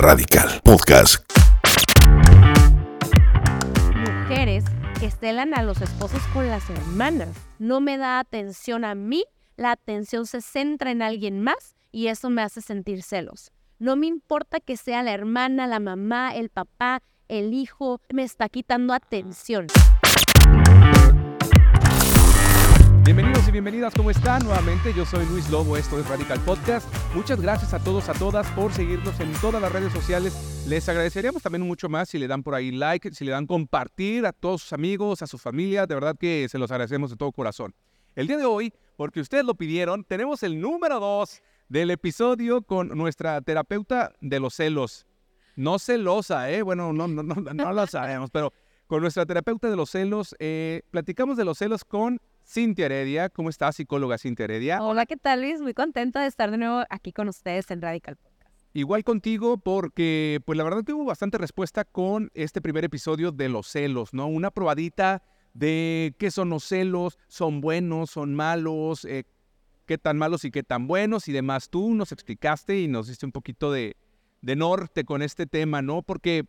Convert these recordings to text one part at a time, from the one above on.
Radical Podcast. Mujeres que celan a los esposos con las hermanas. No me da atención a mí, la atención se centra en alguien más y eso me hace sentir celos. No me importa que sea la hermana, la mamá, el papá, el hijo, me está quitando atención. Bienvenidos y bienvenidas, ¿cómo están? Nuevamente, yo soy Luis Lobo, esto es Radical Podcast. Muchas gracias a todos, a todas por seguirnos en todas las redes sociales. Les agradeceríamos también mucho más si le dan por ahí like, si le dan compartir a todos sus amigos, a su familia. De verdad que se los agradecemos de todo corazón. El día de hoy, porque ustedes lo pidieron, tenemos el número 2 del episodio con nuestra terapeuta de los celos. No celosa, ¿eh? Bueno, no, no, no, no lo sabemos, pero con nuestra terapeuta de los celos, eh, platicamos de los celos con Cintia Heredia. ¿Cómo estás, psicóloga Cintia Heredia? Hola, ¿qué tal, Luis? Muy contenta de estar de nuevo aquí con ustedes en Radical Podcast. Igual contigo porque, pues la verdad que hubo bastante respuesta con este primer episodio de los celos, ¿no? Una probadita de qué son los celos, son buenos, son malos, eh, qué tan malos y qué tan buenos y demás. Tú nos explicaste y nos diste un poquito de, de norte con este tema, ¿no? Porque,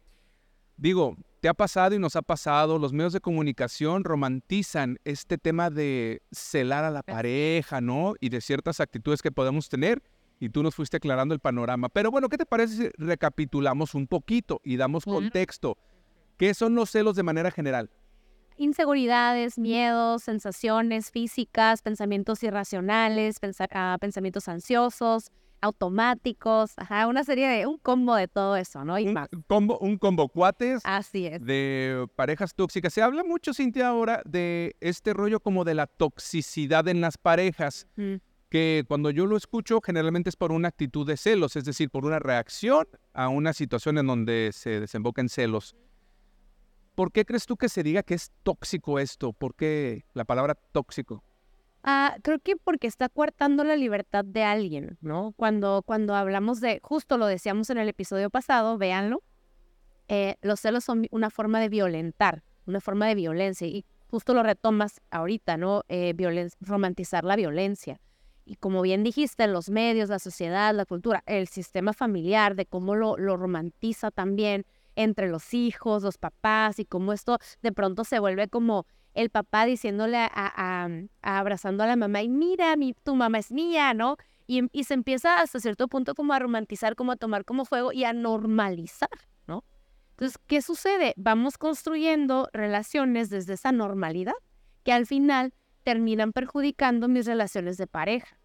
digo, te ha pasado y nos ha pasado, los medios de comunicación romantizan este tema de celar a la pareja, ¿no? Y de ciertas actitudes que podemos tener. Y tú nos fuiste aclarando el panorama. Pero bueno, ¿qué te parece si recapitulamos un poquito y damos contexto? ¿Qué son los celos de manera general? Inseguridades, miedos, sensaciones físicas, pensamientos irracionales, ah, pensamientos ansiosos, automáticos, ajá, una serie de, un combo de todo eso, ¿no? Y un más. combo, un combo cuates. Así es. De parejas tóxicas. Se habla mucho, Cintia, ahora de este rollo como de la toxicidad en las parejas. Que cuando yo lo escucho, generalmente es por una actitud de celos, es decir, por una reacción a una situación en donde se desemboca en celos. ¿Por qué crees tú que se diga que es tóxico esto? ¿Por qué la palabra tóxico? Ah, creo que porque está coartando la libertad de alguien, ¿no? Cuando, cuando hablamos de, justo lo decíamos en el episodio pasado, véanlo, eh, los celos son una forma de violentar, una forma de violencia, y justo lo retomas ahorita, ¿no? Eh, romantizar la violencia. Y como bien dijiste, los medios, la sociedad, la cultura, el sistema familiar, de cómo lo, lo romantiza también entre los hijos, los papás, y cómo esto de pronto se vuelve como el papá diciéndole a, abrazando a la mamá, y mira, mi, tu mamá es mía, ¿no? Y, y, se empieza hasta cierto punto como a romantizar, como a tomar como fuego y a normalizar, ¿no? Entonces, ¿qué sucede? Vamos construyendo relaciones desde esa normalidad que al final terminan perjudicando mis relaciones de pareja.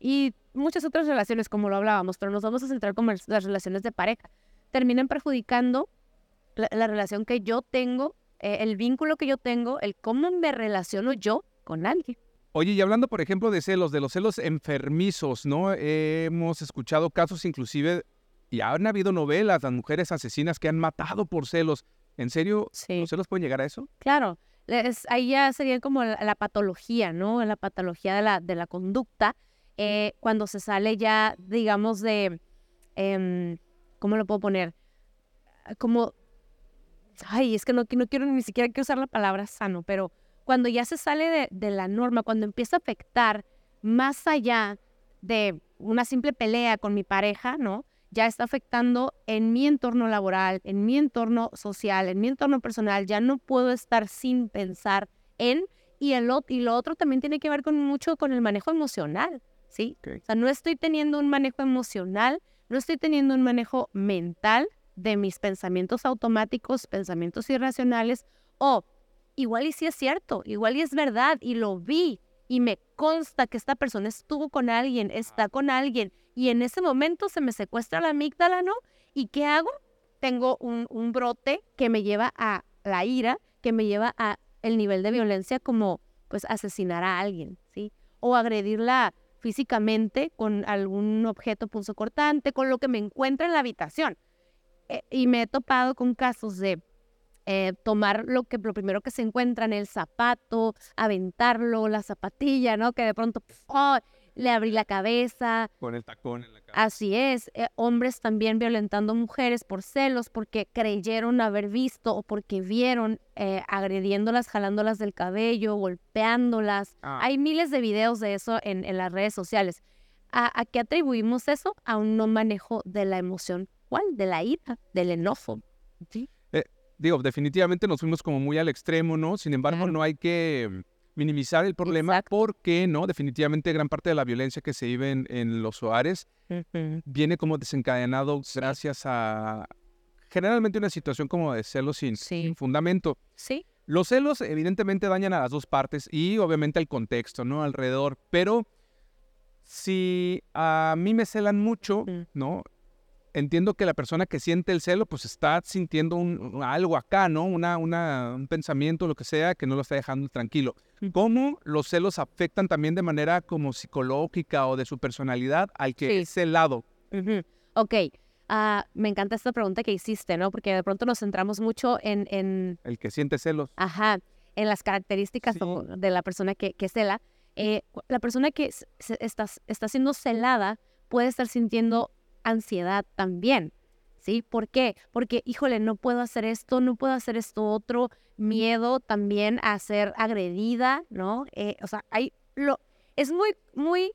Y muchas otras relaciones, como lo hablábamos, pero nos vamos a centrar como las relaciones de pareja. Terminan perjudicando la relación que yo tengo eh, el vínculo que yo tengo, el cómo me relaciono yo con alguien. Oye, y hablando, por ejemplo, de celos, de los celos enfermizos, ¿no? hemos escuchado casos inclusive, y han habido novelas, las mujeres asesinas que han matado por celos. ¿En serio los celos pueden llegar a eso? Claro, ahí ya sería como la, patología, ¿no? La patología de la, de la conducta, eh, cuando se sale ya, digamos, de, em, ¿cómo lo puedo poner? Como ay, es que no, no quiero ni siquiera que usar la palabra sano, pero cuando ya se sale de, la norma, cuando empieza a afectar más allá de una simple pelea con mi pareja, ¿no? Ya está afectando en mi entorno laboral, en mi entorno social, en mi entorno personal. Ya no puedo estar sin pensar en y, el, y lo otro también tiene que ver con mucho con el manejo emocional, ¿sí? O sea, no estoy teniendo un manejo emocional, no estoy teniendo un manejo mental de mis pensamientos automáticos, pensamientos irracionales, o igual y sí es cierto, igual y es verdad, y lo vi, y me consta que esta persona estuvo con alguien, está con alguien, y en ese momento se me secuestra la amígdala, ¿no? ¿Y qué hago? Tengo un, un brote que me lleva a la ira, que me lleva a el nivel de violencia como pues asesinar a alguien, ¿sí? O agredirla físicamente con algún objeto punzocortante, con lo que me encuentra en la habitación. Eh, y me he topado con casos de eh, tomar lo que lo primero que se encuentra en el zapato, aventarlo, la zapatilla, ¿no? Que de pronto ¡oh! le abrí la cabeza. Con el tacón en la cabeza. Así es. Eh, hombres también violentando mujeres por celos, porque creyeron haber visto o porque vieron agrediéndolas, jalándolas del cabello, golpeándolas. Ah. Hay miles de videos de eso en, en las redes sociales. ¿A, ¿A qué atribuimos eso? A un no manejo de la emoción cual, de la ira, del enojo. ¿sí? Eh, digo, definitivamente nos fuimos como muy al extremo, ¿no? Sin embargo, Claro. no hay que minimizar el problema Exacto. porque, ¿no? Definitivamente gran parte de la violencia que se vive en, en los hogares viene como desencadenado gracias a generalmente una situación como de celos sin, Sí. sin fundamento. Sí, Los celos evidentemente dañan a las dos partes y obviamente al contexto, ¿no? Alrededor. Pero si a mí me celan mucho, Mm. ¿no? Entiendo que la persona que siente el celo, pues está sintiendo un- algo acá, ¿no? Una, una, un pensamiento, lo que sea, que no lo está dejando tranquilo. ¿Cómo los celos afectan también de manera como psicológica o de su personalidad al que Sí. es celado? Ujú. Ok, ah, me encanta esta pregunta que hiciste, ¿no? Porque de pronto nos centramos mucho en, en El que siente celos. ajá, en las características Sí. de la persona que, que cela. Eh, la persona que se- está, está siendo celada puede estar sintiendo ansiedad también, ¿sí? ¿Por qué? Porque, híjole, no puedo hacer esto, no puedo hacer esto otro, miedo también a ser agredida, ¿no? Eh, o sea, hay lo, es muy, muy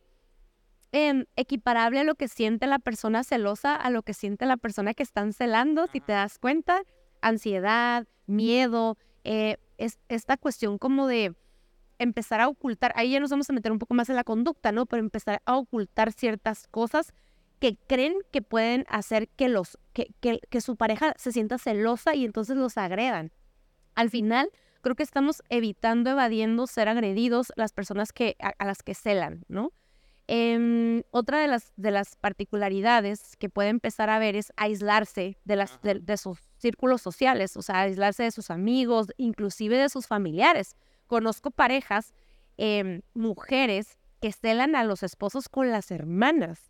em, equiparable a lo que siente la persona celosa a lo que siente la persona que están celando, si te das cuenta, ansiedad, miedo, eh, es esta cuestión como de empezar a ocultar, ahí ya nos vamos a meter un poco más en la conducta, ¿no? Pero empezar a ocultar ciertas cosas que creen que pueden hacer que los que, que, que su pareja se sienta celosa y entonces los agredan. Al final, creo que estamos evitando, evadiendo ser agredidos las personas que, a, a las que celan, ¿no? Em, otra de las, de las particularidades que puede empezar a ver es aislarse de, las, de, de sus círculos sociales, o sea, aislarse de sus amigos, inclusive de sus familiares. Conozco parejas, em, mujeres, que celan a los esposos con las hermanas.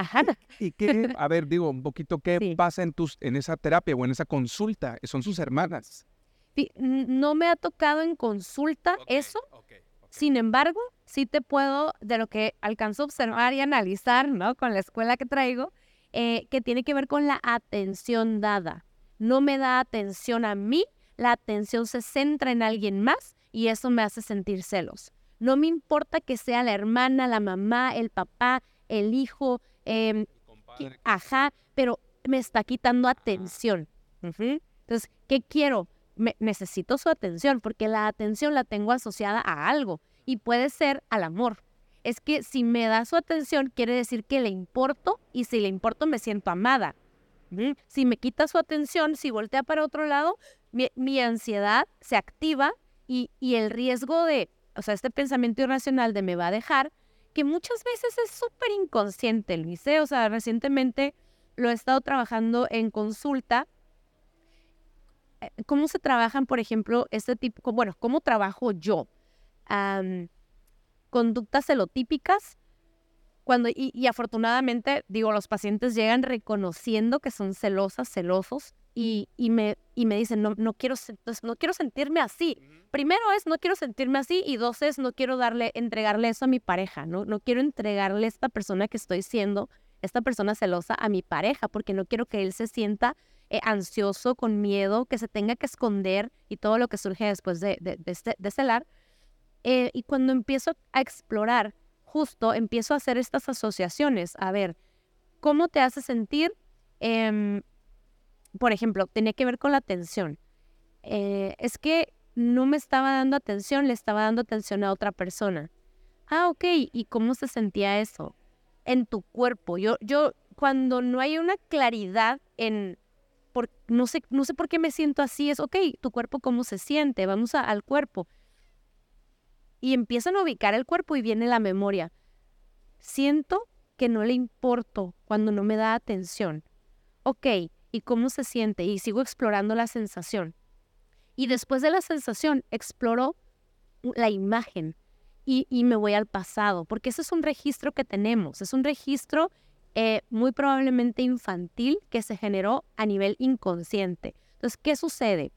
Ajá. ¿Y qué, a ver, digo, un poquito, qué Sí. pasa en, tus, en esa terapia o en esa consulta? Son sus hermanas. No me ha tocado en consulta eso, Sin embargo, sí te puedo, de lo que alcanzo a observar y analizar, ¿no? Con la escuela que traigo, eh, que tiene que ver con la atención dada. No me da atención a mí, la atención se centra en alguien más y eso me hace sentir celos. No me importa que sea la hermana, la mamá, el papá, el hijo, em, ajá, pero me está quitando atención. Entonces, ¿qué quiero? Me- necesito su atención porque la atención la tengo asociada a algo y puede ser al amor. Es que si me da su atención quiere decir que le importo y si le importo me siento amada. Si me quita su atención, si voltea para otro lado, mi, mi ansiedad se activa y, y el riesgo de, o sea, este pensamiento irracional de me va a dejar, que muchas veces es súper inconsciente, Luis. ¿eh? O sea, recientemente lo he estado trabajando en consulta. ¿Cómo se trabajan, por ejemplo, este tipo, bueno, cómo trabajo yo? Conductas celotípicas. Cuando, y, y afortunadamente, digo, los pacientes llegan reconociendo que son celosas, celosos, y, y me, y me dicen, no, no, quiero, no quiero sentirme así. Primero es, no quiero sentirme así, y dos es, no quiero darle, entregarle eso a mi pareja, ¿no? No quiero entregarle esta persona que estoy siendo, esta persona celosa a mi pareja, porque no quiero que él se sienta eh, ansioso, con miedo, que se tenga que esconder y todo lo que surge después de, de, de este- de celar. Eh, y cuando empiezo a explorar, justo empiezo a hacer estas asociaciones. A ver, ¿cómo te hace sentir? Em, por ejemplo, tenía que ver con la atención. Eh, es que no me estaba dando atención, le estaba dando atención a otra persona. Ah, ok. ¿Y cómo se sentía eso? En tu cuerpo. Yo, yo, cuando no hay una claridad en, por, no, sé, no sé por qué me siento así, es, ok, tu cuerpo cómo se siente, vamos a- al cuerpo. Y empiezan a ubicar el cuerpo y viene la memoria. Siento que no le importo cuando no me da atención. Ok, ¿y cómo se siente? Y sigo explorando la sensación. Y después de la sensación, exploro la imagen y, y me voy al pasado, porque ese es un registro que tenemos, es un registro eh, muy probablemente infantil que se generó a nivel inconsciente. Entonces, ¿qué sucede?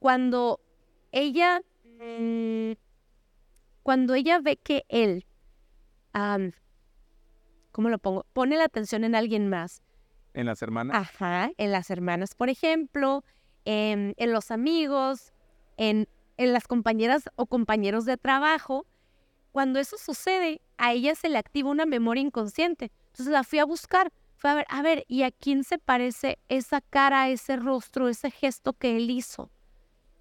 Cuando ella, mm, cuando ella ve que él, am, ¿cómo lo pongo? Pone la atención en alguien más, En las hermanas. Ajá, en las hermanas, por ejemplo, en, en los amigos, en, en las compañeras o compañeros de trabajo. Cuando eso sucede, a ella se le activa una memoria inconsciente. Entonces la fui a buscar. fue a ver, a ver, ¿y a quién se parece esa cara, ese rostro, ese gesto que él hizo?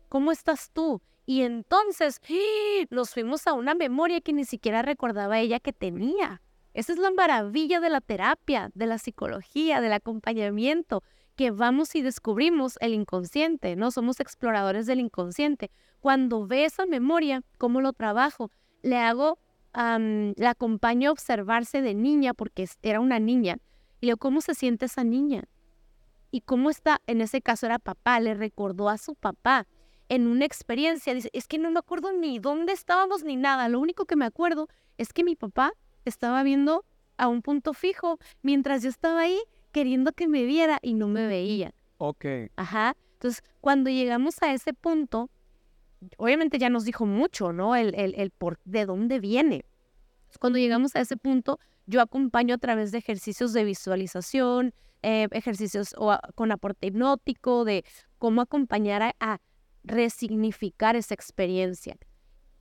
¿Cómo estás tú? Y entonces ¡ah! nos fuimos a una memoria que ni siquiera recordaba ella que tenía. Esa es la maravilla de la terapia, de la psicología, del acompañamiento, que vamos y descubrimos el inconsciente, ¿no? Somos exploradores del inconsciente. Cuando ve esa memoria, ¿cómo lo trabajo? Le hago, la acompaño a observarse de niña, porque era una niña, y le ¿cómo se siente esa niña? Y cómo está, en ese caso era papá, le recordó a su papá en una experiencia, dice, es que no me acuerdo ni dónde estábamos ni nada, lo único que me acuerdo es que mi papá estaba viendo a un punto fijo mientras yo estaba ahí queriendo que me viera y no me veía. Ok. Ajá. Entonces, cuando llegamos a ese punto, obviamente ya nos dijo mucho, ¿no? El, el, el por de dónde viene. Cuando llegamos a ese punto, yo acompaño a través de ejercicios de visualización, eh, ejercicios o con aporte hipnótico, de cómo acompañar a resignificar esa experiencia.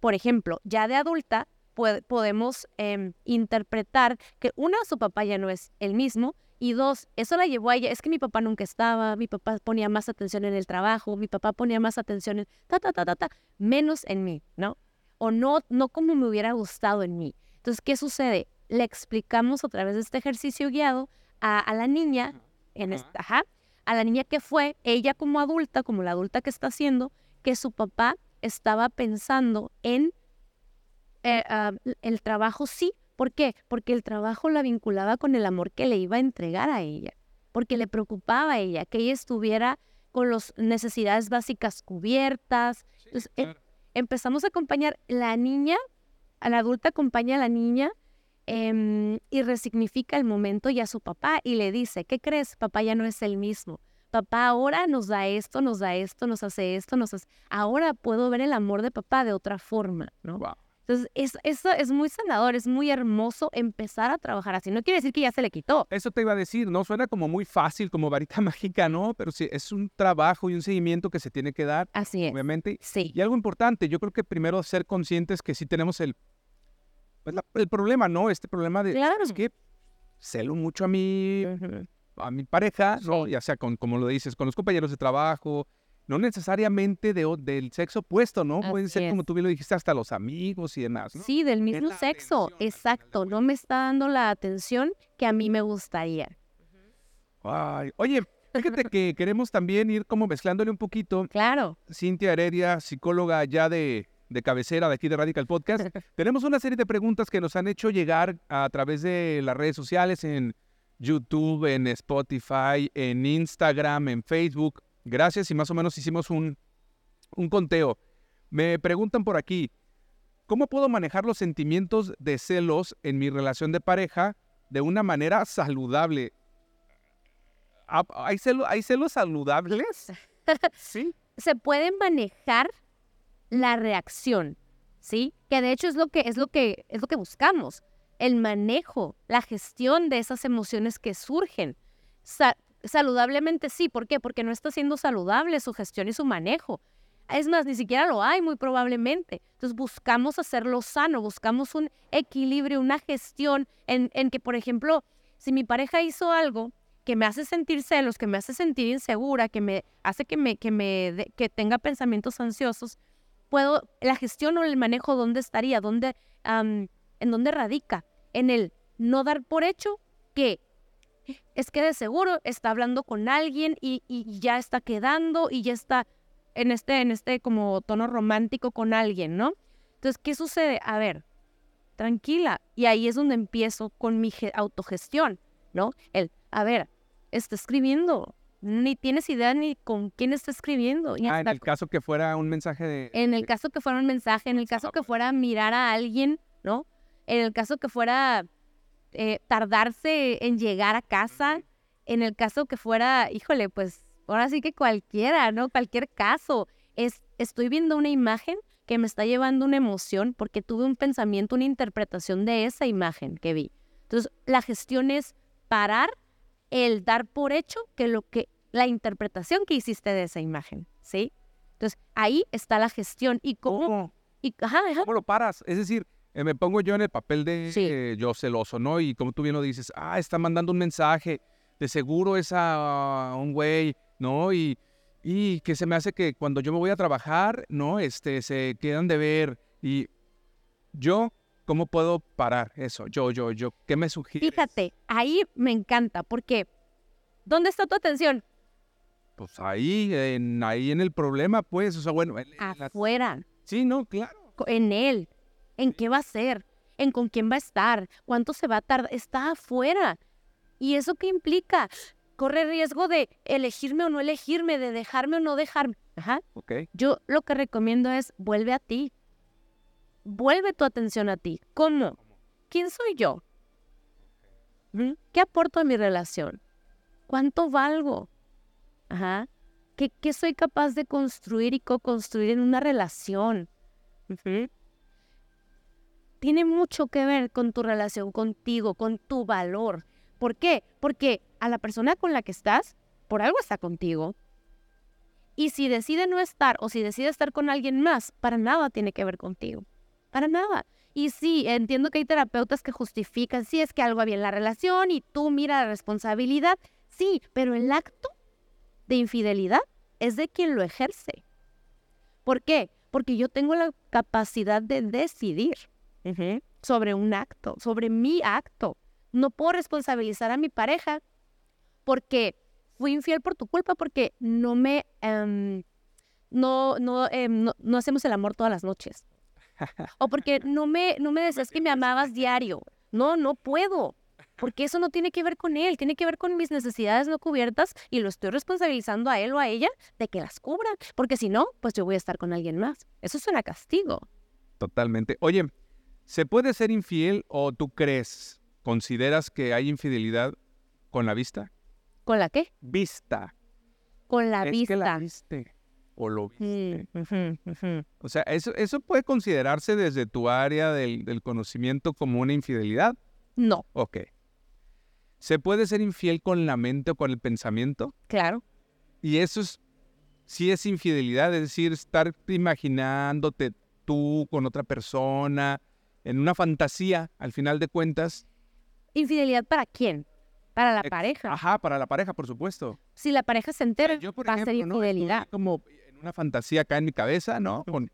Por ejemplo, ya de adulta podemos em, interpretar que una, su papá ya no es el mismo, y dos, eso la llevó a ella, es que mi papá nunca estaba, mi papá ponía más atención en el trabajo, mi papá ponía más atención en ta, ta, ta, ta, ta, menos en mí, ¿no? O no, no como me hubiera gustado en mí. Entonces, ¿qué sucede? Le explicamos a través de este ejercicio guiado a, la niña, en esta, ajá, a la niña que fue, ella como adulta, como la adulta que está haciendo, que su papá estaba pensando en eh, ah, el trabajo sí. ¿Por qué? Porque el trabajo la vinculaba con el amor que le iba a entregar a ella, porque le preocupaba a ella que ella estuviera con las necesidades básicas cubiertas. Entonces, em, empezamos a acompañar la niña, a la adulta acompaña a la niña Em, y resignifica el momento y a su papá y le dice, ¿qué crees? Papá ya no es el mismo. Papá ahora nos da esto, nos da esto, nos hace esto, nos hace... Ahora puedo ver el amor de papá de otra forma, ¿no? Entonces, eso es, es muy sanador, es muy hermoso empezar a trabajar así. No quiere decir que ya se le quitó. Eso te iba a decir, ¿no? Suena como muy fácil, como varita mágica, ¿no? Pero sí, es un trabajo y un seguimiento que se tiene que dar. Así es. Obviamente. Sí. Y algo importante, yo creo que primero ser conscientes que sí tenemos el pues el problema, ¿no? Este problema de claro. es que celo mucho a mi, a mi pareja, ¿no? Ya sea con, como lo dices, con los compañeros de trabajo, no necesariamente de, del sexo opuesto, ¿no? Pueden ser, como tú bien lo dijiste, hasta los amigos y demás, ¿no? Sí, del mismo sexo, exacto. No me está dando la atención que a mí me gustaría. Ay, oye, fíjate que queremos también ir como mezclándole un poquito. Claro. Cintia Heredia, psicóloga ya de de cabecera de aquí de Radical Podcast, tenemos una serie de preguntas que nos han hecho llegar a través de las redes sociales, en YouTube, en Spotify, en Instagram, en Facebook. Gracias y más o menos hicimos un, un conteo. Me preguntan por aquí, ¿cómo puedo manejar los sentimientos de celos en mi relación de pareja de una manera saludable? Ah, ¿Hay, ¿Hay celos saludables? sí. Se pueden manejar la reacción, ¿sí? Que de hecho es lo que, es lo que, es lo que buscamos, el manejo, la gestión de esas emociones que surgen. Saludablemente sí, ¿por qué? Porque no está siendo saludable su gestión y su manejo. Es más, ni siquiera lo hay muy probablemente. Entonces buscamos hacerlo sano, buscamos un equilibrio, una gestión en, que, por ejemplo, si mi pareja hizo algo que me hace sentir celos, que me hace sentir insegura, que me hace que, me, que, me, que tenga pensamientos ansiosos, puedo, la gestión o el manejo, ¿dónde estaría? ¿Dónde, en dónde radica? En el no dar por hecho que es que de seguro está hablando con alguien y, ya está quedando y ya está en este, en este como tono romántico con alguien, ¿no? Entonces, ¿qué sucede? A ver, tranquila. Y ahí es donde empiezo con mi autogestión, ¿no? El, a ver, está escribiendo, ni tienes idea ni con quién está escribiendo. ah, en el caso que fuera un mensaje de... En el caso que fuera un mensaje, en el caso que fuera mirar a alguien, ¿no? En el caso que fuera eh, tardarse en llegar a casa, en el caso que fuera, híjole, pues ahora sí que cualquiera, ¿no? Cualquier caso. Es, estoy viendo una imagen que me está llevando una emoción porque tuve un pensamiento, una interpretación de esa imagen que vi. Entonces, la gestión es parar el dar por hecho que lo que la interpretación que hiciste de esa imagen, ¿sí? Entonces, ahí está la gestión y cómo y ¿Cómo lo paras? Es decir, eh, me pongo yo en el papel de eh, yo celoso, ¿no? Y como tú bien lo dices, ah, está mandando un mensaje de seguro es a un güey, ¿no? Y, y que se me hace que cuando yo me voy a trabajar, ¿no? Este, se quedan de ver. Y yo, ¿cómo puedo parar eso? Yo, yo, yo, ¿qué me sugieres? Fíjate, ahí me encanta, porque ¿dónde está tu atención? Pues ahí, en, ahí en el problema, pues, o sea, bueno. en- en la- Afuera, Sí, no, claro. en él, en qué va a ser, en con quién va a estar, cuánto se va a tardar, está afuera. ¿Y eso qué implica? Corre riesgo de elegirme o no elegirme, de dejarme o no dejarme. Ajá. Ok. Yo lo que recomiendo es vuelve a ti. Vuelve tu atención a ti. ¿Cómo? ¿Quién soy yo? ¿Mm? ¿Qué aporto a mi relación? ¿Cuánto valgo? Ajá. ¿Qué, qué soy capaz de construir y co-construir en una relación? Ujú. Tiene mucho que ver con tu relación contigo, con tu valor. ¿Por qué? Porque a la persona con la que estás, por algo está contigo. Y si decide no estar o si decide estar con alguien más, para nada tiene que ver contigo. Para nada. Y sí, entiendo que hay terapeutas que justifican, sí, es que algo había en la relación y tú mira la responsabilidad. Sí, pero el acto de infidelidad es de quien lo ejerce. ¿Por qué? Porque yo tengo la capacidad de decidir sobre un acto, sobre mi acto. No puedo responsabilizar a mi pareja porque fui infiel por tu culpa, porque no me... em, no, no, em, no, no hacemos el amor todas las noches. O porque no me, no me decías que me amabas diario. No, no puedo. Porque eso no tiene que ver con él, tiene que ver con mis necesidades no cubiertas y lo estoy responsabilizando a él o a ella de que las cubran. Porque si no, pues yo voy a estar con alguien más. Eso suena castigo. Totalmente. Oye, ¿se puede ser infiel o tú crees, consideras que hay infidelidad con la vista? ¿Con la qué? Vista. Con la es vista. que la viste o lo viste. Mm, ujú. O sea, eso, eso puede considerarse desde tu área del, del conocimiento como una infidelidad. No, Ok. ¿Se puede ser infiel con la mente o con el pensamiento? claro. Y eso es, sí es infidelidad, es decir, estar imaginándote tú con otra persona, en una fantasía, al final de cuentas. ¿Infidelidad para quién? Para la Ex- pareja. Ajá, para la pareja, por supuesto. Si la pareja se entera, Yo, por va a ser infidelidad. como en una fantasía acá en mi cabeza, ¿no? Con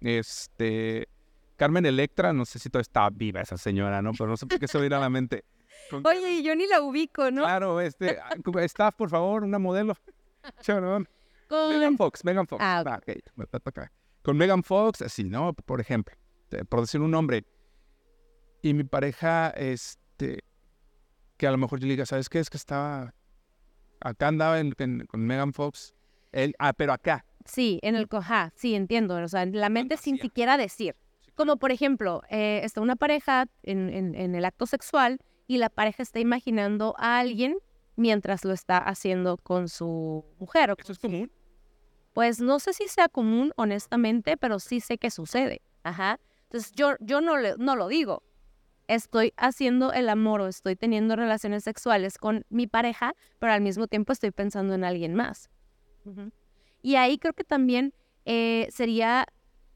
este Carmen Electra, no sé si todavía está viva esa señora, ¿no? Pero no sé por qué se viene a la mente. Con- Oye, y yo ni la ubico, ¿no? Claro, este, ah, staff, por favor, una modelo. Megan Con... Fox, Megan Fox. Ah, Ah, ok, me toca acá. Con Megan Fox, así, ¿no? Por ejemplo, eh, por decir un nombre. Y mi pareja, este, que a lo mejor yo le diga, ¿sabes qué? Es que estaba, acá andaba en- en- con Megan Fox. Él, ah, pero acá. Sí, en el cojá, sí, entiendo. O sea, en la mente sin siquiera decir. Como por ejemplo, eh, está una pareja en, en- en el acto sexual y la pareja está imaginando a alguien mientras lo está haciendo con su mujer. o ¿Eso es común? Pues no sé si sea común, honestamente, pero sí sé que sucede. Ajá. Entonces yo, yo no, le- no lo digo. Estoy haciendo el amor o estoy teniendo relaciones sexuales con mi pareja, pero al mismo tiempo estoy pensando en alguien más. Y ahí creo que también eh, sería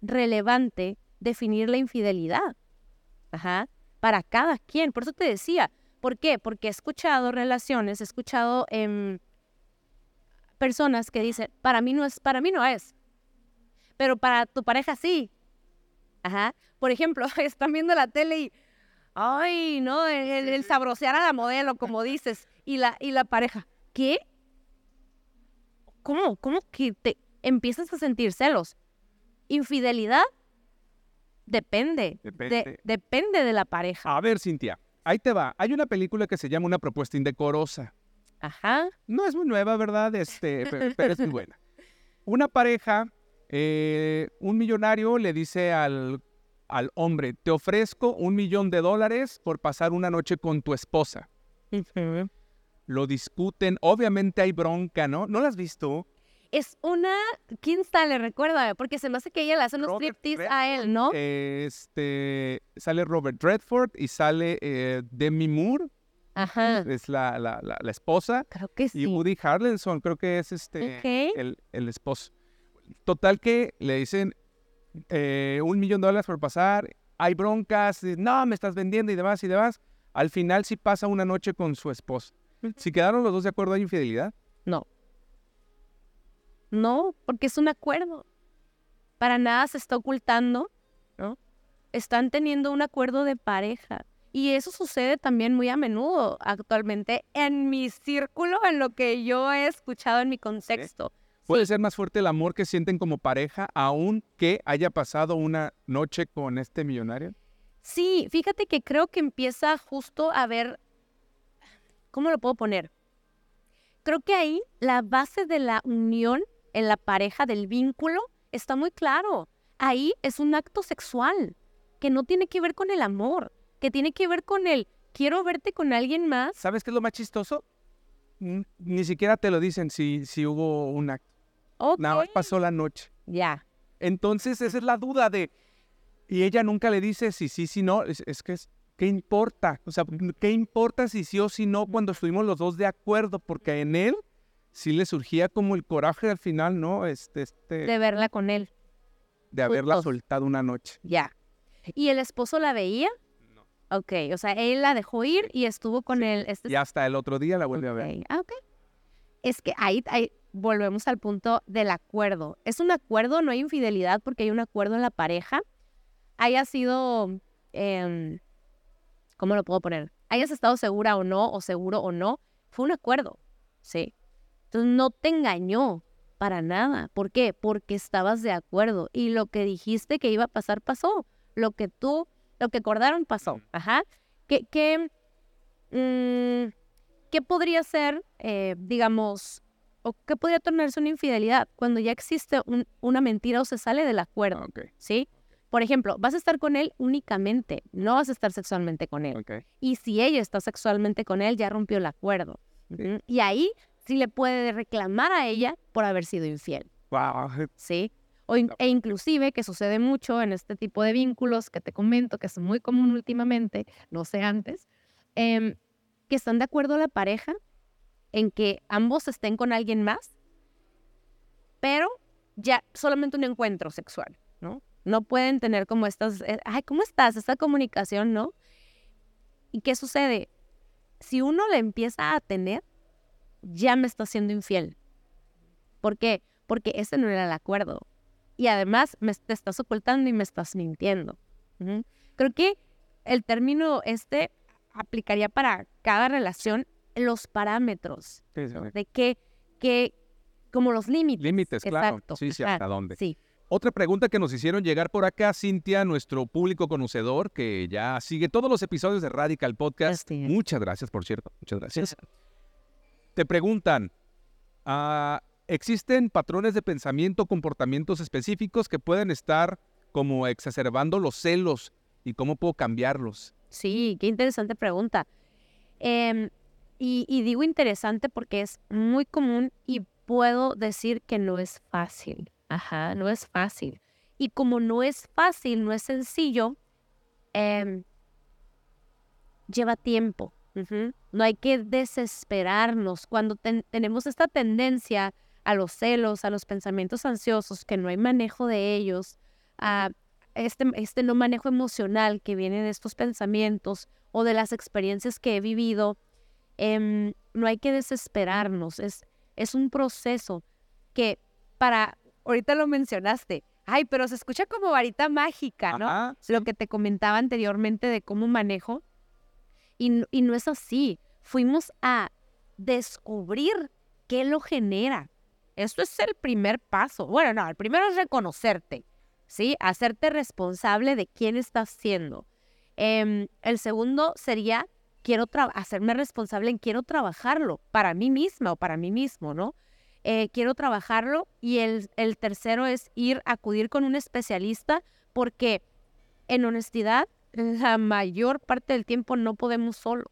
relevante definir la infidelidad. Ajá. Para cada quien. Por eso te decía. ¿Por qué? Porque he escuchado relaciones, he escuchado em, personas que dicen, para mí no es, para mí no es, pero para tu pareja sí. Ajá. Por ejemplo, están viendo la tele y, ay, no, el, el- el sabrosear a la modelo, como dices, y la, y la pareja, ¿qué? ¿Cómo? ¿Cómo que te empiezas a sentir celos? ¿Infidelidad? Depende. de- Depende. depende de la pareja. A ver, Cintia, ahí te va. Hay una película que se llama Una propuesta indecorosa. Ajá. No es muy nueva, ¿verdad? Este, pe- pero es muy buena. Una pareja, eh, un millonario le dice al, al hombre, te ofrezco un millón de dólares por pasar una noche con tu esposa. Lo discuten, obviamente hay bronca, ¿no? ¿No la has visto? Es una. ¿Quién sale? Recuérdame, porque se me hace que ella le hace unos striptease a él, ¿no? Este, sale Robert Redford y sale eh, Demi Moore, Ajá. es la, la, la, la esposa, Creo que y sí. Woody Harrelson, creo que es este... El, el esposo. Total que le dicen eh, un millón de dólares por pasar, hay broncas, eh, no, me estás vendiendo y demás y demás. Al final sí pasa una noche con su esposa. Si quedaron los dos de acuerdo, ¿hay infidelidad? No. No, porque es un acuerdo. Para nada se está ocultando, ¿no? Están teniendo un acuerdo de pareja. Y eso sucede también muy a menudo actualmente en mi círculo, en lo que yo he escuchado en mi contexto. ¿Puede ser más fuerte el amor que sienten como pareja, aunque haya pasado una noche con este millonario? Sí, fíjate que creo que empieza justo a ver, ¿cómo lo puedo poner? Creo que ahí la base de la unión en la pareja, del vínculo, está muy claro. Ahí es un acto sexual que no tiene que ver con el amor, que tiene que ver con el quiero verte con alguien más. ¿Sabes qué es lo más chistoso? Ni siquiera te lo dicen si, si hubo un acto. Nada más pasó la noche. Ya. Entonces, esa es la duda de. Y ella nunca le dice si sí, si no. Es, que es. ¿Qué importa? O sea, ¿qué importa si sí o si no cuando estuvimos los dos de acuerdo? Porque en él sí le surgía como el coraje al final, ¿no? Este, este. De verla con él. De haberla soltado una noche. Ya. ¿Y el esposo la veía? No. Ok, o sea, él la dejó ir y estuvo con él. Este... Y hasta el otro día la vuelve a ver. Ah, ok. Es que ahí, ahí, volvemos al punto del acuerdo. Es un acuerdo, no hay infidelidad porque hay un acuerdo en la pareja. Haya sido, eh, ¿cómo lo puedo poner? Hayas estado segura o no, o seguro o no, fue un acuerdo, ¿sí? Entonces no te engañó para nada. ¿Por qué? Porque estabas de acuerdo y lo que dijiste que iba a pasar pasó. Lo que tú, lo que acordaron pasó. Ajá. ¿Qué, qué, mm, ¿qué podría ser, eh, digamos, o qué podría tornarse una infidelidad cuando ya existe una mentira o se sale del acuerdo, ah, ¿sí? Por ejemplo, vas a estar con él únicamente, no vas a estar sexualmente con él. Y si ella está sexualmente con él, ya rompió el acuerdo. Y ahí sí le puede reclamar a ella por haber sido infiel. ¿Sí? O e inclusive, que sucede mucho en este tipo de vínculos que te comento, que es muy común últimamente, no sé antes, em, que están de acuerdo la pareja en que ambos estén con alguien más, pero ya solamente un encuentro sexual, ¿no? No pueden tener como estas, eh, ay, ¿cómo estás? Esta comunicación, ¿no? ¿Y qué sucede? Si uno le empieza a tener, ya me está haciendo infiel. ¿Por qué? Porque ese no era el acuerdo. Y además me estás ocultando y me estás mintiendo. Creo que el término este aplicaría para cada relación los parámetros de qué, qué, como los límites. Límites, claro. Sí, sí, hasta dónde. Sí. Otra pregunta que nos hicieron llegar por acá, Cintia, nuestro público conocedor, que ya sigue todos los episodios de Radical Podcast. Muchas gracias, por cierto. Muchas gracias. Te preguntan, ah, ¿existen patrones de pensamiento, comportamientos específicos que pueden estar como exacerbando los celos y cómo puedo cambiarlos? Sí, qué interesante pregunta. Eh, y, digo interesante porque es muy común y puedo decir que no es fácil. Ajá, no es fácil. Y como no es fácil, no es sencillo, em, lleva tiempo. No hay que desesperarnos cuando tenemos esta tendencia a los celos, a los pensamientos ansiosos, que no hay manejo de ellos, a este, este no manejo emocional que viene de estos pensamientos o de las experiencias que he vivido Em, no hay que desesperarnos, es, es un proceso que para, ahorita lo mencionaste, ay, pero se escucha como varita mágica, ¿no? Lo que te comentaba anteriormente de cómo manejo. Y, y no es así. Fuimos a descubrir qué lo genera. Esto es el primer paso. Bueno, no, el primero es reconocerte, ¿sí? Hacerte responsable de quién estás siendo. Em, el segundo sería quiero hacerme responsable en quiero trabajarlo para mí misma o para mí mismo, ¿no? Eh, quiero trabajarlo y el, tercero es ir a acudir con un especialista porque en honestidad la mayor parte del tiempo no podemos solos.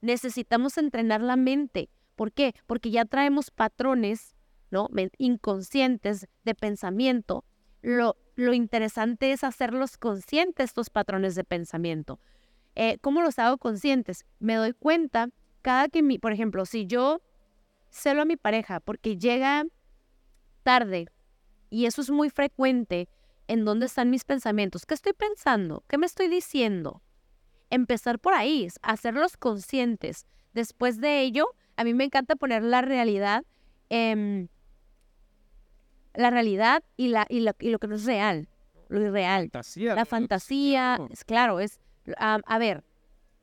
Necesitamos entrenar la mente. ¿Por qué? Porque ya traemos patrones ¿no? inconscientes de pensamiento. Lo, lo interesante es hacerlos conscientes estos patrones de pensamiento. Eh, ¿Cómo los hago conscientes? Me doy cuenta cada que mi, por ejemplo, si yo celo a mi pareja porque llega tarde y eso es muy frecuente, ¿en dónde están mis pensamientos? ¿Qué estoy pensando? ¿Qué me estoy diciendo? Empezar por ahí, hacerlos conscientes. Después de ello, A mí me encanta poner la realidad, em, la realidad y, la, y, lo, y lo que no es real, lo irreal. Fantasía. La fantasía, claro. es claro, es, a, ver,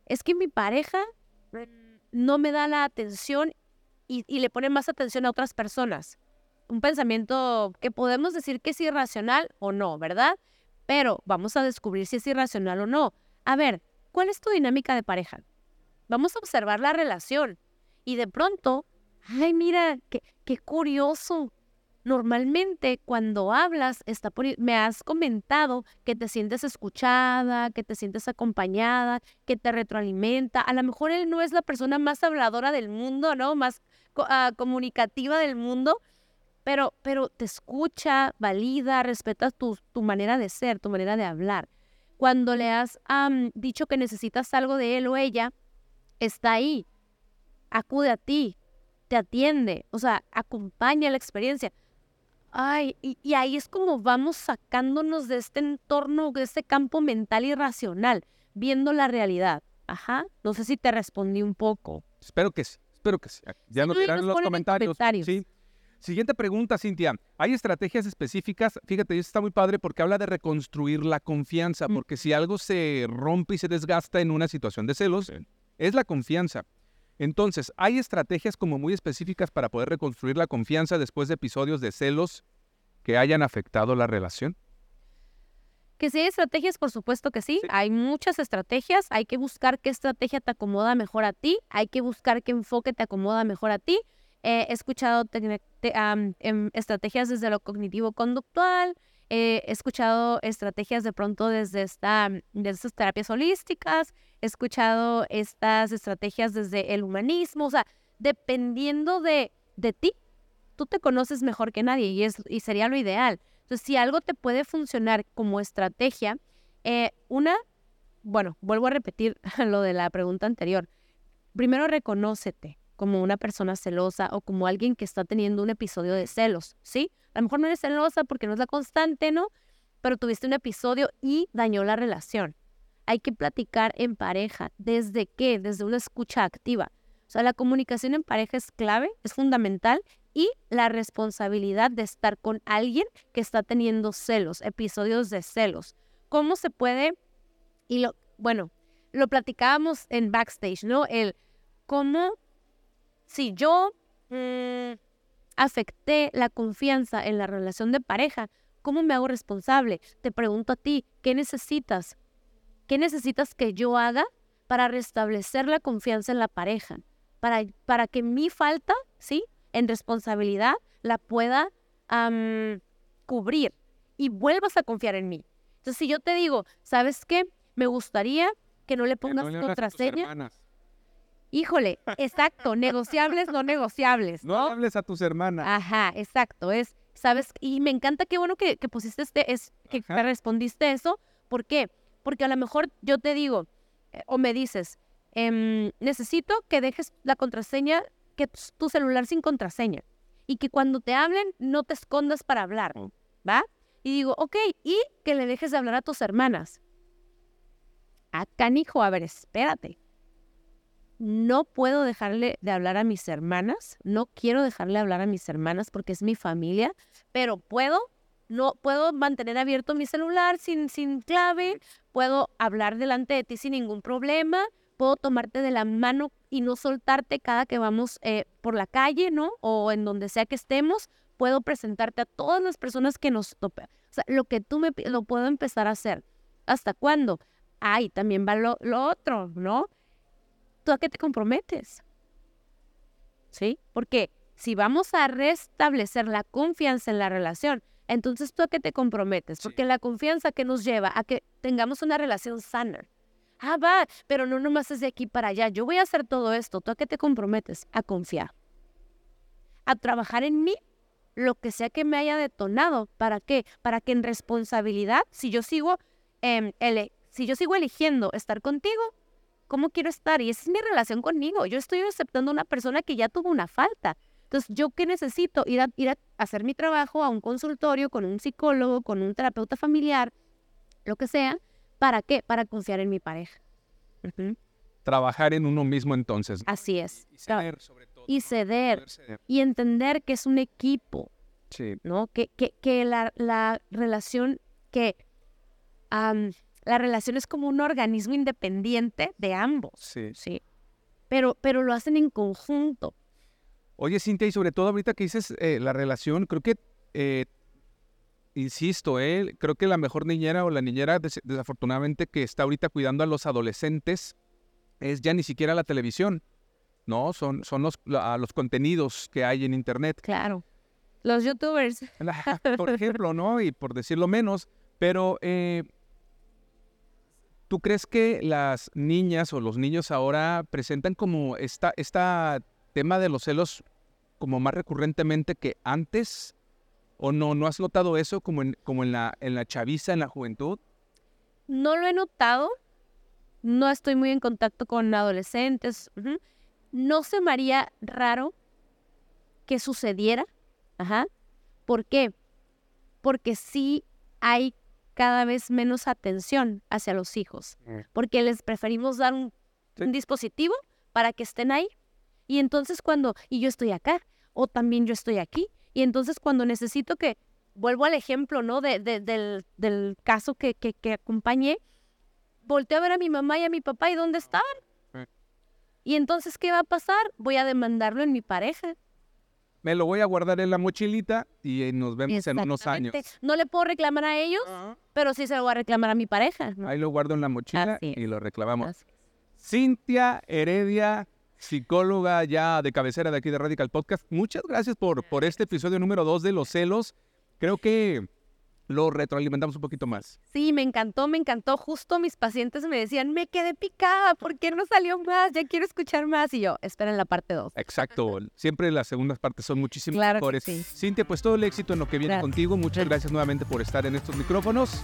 es que mi pareja no me da la atención y, y le pone más atención a otras personas. Un pensamiento que podemos decir que es irracional o no, ¿verdad? Pero vamos a descubrir si es irracional o no. A ver, ¿cuál es tu dinámica de pareja? Vamos a observar la relación y de pronto, ay, mira, qué, qué curioso. Normalmente cuando hablas, está por- me has comentado que te sientes escuchada, que te sientes acompañada, que te retroalimenta. A lo mejor él no es la persona más habladora del mundo, ¿no? Más ah, comunicativa del mundo, pero, pero te escucha, valida, respeta tu, tu manera de ser, tu manera de hablar. Cuando le has am, dicho que necesitas algo de él o ella, está ahí, acude a ti, te atiende, o sea, acompaña la experiencia. Ay, y, y ahí es como vamos sacándonos de este entorno, de este campo mental irracional, viendo la realidad. Ajá, no sé si te respondí un poco. Espero que sí, espero que sí. Ya nos Sí, dirán nos en los comentarios. comentarios. Sí. Siguiente pregunta, Cintia. ¿Hay estrategias específicas? Fíjate, eso está muy padre porque habla de reconstruir la confianza, porque si algo se rompe y se desgasta en una situación de celos, es la confianza. Entonces, ¿hay estrategias como muy específicas para poder reconstruir la confianza después de episodios de celos que hayan afectado la relación? Que si hay estrategias, por supuesto que sí. Sí. Hay muchas estrategias. Hay que buscar qué estrategia te acomoda mejor a ti. Hay que buscar qué enfoque te acomoda mejor a ti. Eh, he escuchado te- em, estrategias desde lo cognitivo-conductual. He escuchado estrategias de pronto desde, esta, desde estas terapias holísticas. He escuchado estas estrategias desde el humanismo. O sea, dependiendo de, de ti, tú te conoces mejor que nadie y, es, y sería lo ideal. Entonces, si algo te puede funcionar como estrategia, eh, una, bueno, vuelvo a repetir lo de la pregunta anterior. Primero, reconócete como una persona celosa o como alguien que está teniendo un episodio de celos, ¿sí? A lo mejor no eres celosa porque no es la constante, ¿no? Pero tuviste un episodio y dañó la relación. Hay que platicar en pareja. ¿Desde qué? Desde una escucha activa. O sea, la comunicación en pareja es clave, es fundamental y la responsabilidad de estar con alguien que está teniendo celos, episodios de celos. ¿Cómo se puede? Y lo, bueno, lo platicábamos en backstage, ¿no? El cómo, si yo mm, afecté la confianza en la relación de pareja, ¿cómo me hago responsable? Te pregunto a ti, ¿qué necesitas? ¿Qué necesitas que yo haga para restablecer la confianza en la pareja? Para, para que mi falta, ¿sí? En responsabilidad la pueda cubrir y vuelvas a confiar en mí. Entonces, si yo te digo, ¿sabes qué? Me gustaría que no le pongas no le contraseña. Híjole, exacto, negociables, no negociables, No ¿no? le hables a tus hermanas. Ajá, exacto, es, ¿sabes? Y me encanta qué bueno que, que pusiste este, es, que Ajá. me respondiste eso. ¿Por qué? Porque a lo mejor yo te digo, eh, o me dices, em, necesito que dejes la contraseña, que tu, celular sin contraseña. Y que cuando te hablen, no te escondas para hablar. ¿va? Y digo, ok, y que le dejes de hablar a tus hermanas. Ah, canijo, a ver, espérate no puedo dejarle de hablar a mis hermanas, no quiero dejarle hablar a mis hermanas porque es mi familia, pero puedo, no puedo mantener abierto mi celular sin, sin clave, puedo hablar delante de ti sin ningún problema, puedo tomarte de la mano y no soltarte cada que vamos eh, por la calle, ¿no? O en donde sea que estemos, puedo presentarte a todas las personas que nos topen. O sea, lo que tú me lo puedo empezar a hacer. ¿Hasta cuándo? Ay, también va lo otro, ¿no? ¿Tú a qué te comprometes? ¿Sí? Porque si vamos a restablecer la confianza en la relación, entonces tú a qué te comprometes? Sí. Porque la confianza que nos lleva a que tengamos una relación sana. Ah, va, pero no nomás es de aquí para allá. Yo voy a hacer todo esto. ¿Tú a qué te comprometes? A confiar. A trabajar en mí, lo que sea que me haya detonado. ¿Para qué? Para que en responsabilidad, si yo sigo, ele- si yo sigo eligiendo estar contigo, ¿cómo quiero estar? Y esa es mi relación conmigo. Yo estoy aceptando a una persona que ya tuvo una falta. Entonces, ¿yo qué necesito? Ir a, ir a hacer mi trabajo a un consultorio con un psicólogo, con un terapeuta familiar, lo que sea. ¿Para qué? Para confiar en mi pareja. Trabajar en uno mismo entonces. Así es. Y ceder, sobre todo. y ceder y entender que es un equipo, Sí. ¿no? Que, que, que la, la relación, que la relación es como un organismo independiente de ambos, Sí. ¿sí? Pero, pero lo hacen en conjunto. Oye, Cintia, y sobre todo ahorita que dices eh, la relación, creo que, eh, insisto, eh, creo que la mejor niñera o la niñera, des- desafortunadamente, que está ahorita cuidando a los adolescentes, es ya ni siquiera la televisión, ¿no? Son, son los, la- los contenidos que hay en Internet. Claro. Los youtubers. por ejemplo, ¿no? Y por decirlo menos, pero eh, ¿tú crees que las niñas o los niños ahora presentan como esta, tema de los celos como más recurrentemente que antes? ¿O no? ¿No has notado eso como en, como en la, en la chaviza, en la juventud? No lo he notado. No estoy muy en contacto con adolescentes. No se me haría raro que sucediera. Ajá. ¿Por qué? Porque sí hay cada vez menos atención hacia los hijos. Mm. Porque les preferimos dar un, Sí. un dispositivo para que estén ahí. Y entonces cuando, y yo estoy acá, o también yo estoy aquí. Y entonces cuando necesito que, vuelvo al ejemplo, ¿no? De, de- del, del caso que, que, que acompañé, volteo a ver a mi mamá y a mi papá y ¿dónde estaban? Sí. Y entonces, ¿qué va a pasar? Voy a demandarlo en mi pareja. Me lo voy a guardar en la mochilita y eh, nos vemos en unos años. Exactamente. No le puedo reclamar a ellos, pero sí se lo voy a reclamar a mi pareja. ¿no? Ahí lo guardo en la mochila Así y lo reclamamos. Cintia Heredia, psicóloga ya de cabecera de aquí de Radical Podcast. Muchas gracias por, por este episodio número 2 de Los Celos. Creo que lo retroalimentamos un poquito más. Sí, me encantó, me encantó. Justo mis pacientes me decían, me quedé picada, ¿por qué no salió más? Ya quiero escuchar más. Y yo, esperen la parte 2. Exacto. Siempre las segundas partes son muchísimo Claro que mejores. sí. Cintia, pues todo el éxito en lo que viene Gracias. contigo. Muchas gracias nuevamente por estar en estos micrófonos.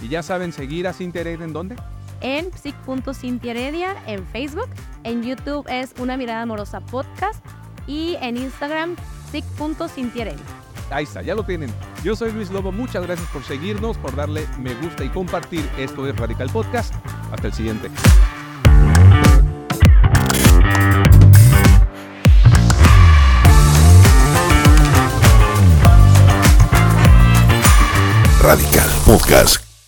Y ya saben, seguir a Cintia Heredia en dónde? En psic.cintiaheredia en Facebook. En YouTube es Una Mirada Amorosa Podcast. Y en Instagram, psic.cintiaheredia. Ahí está, ya lo tienen. Yo soy Luis Lobo, muchas gracias por seguirnos, por darle me gusta y compartir. Esto es Radical Podcast. Hasta el siguiente. Radical Podcast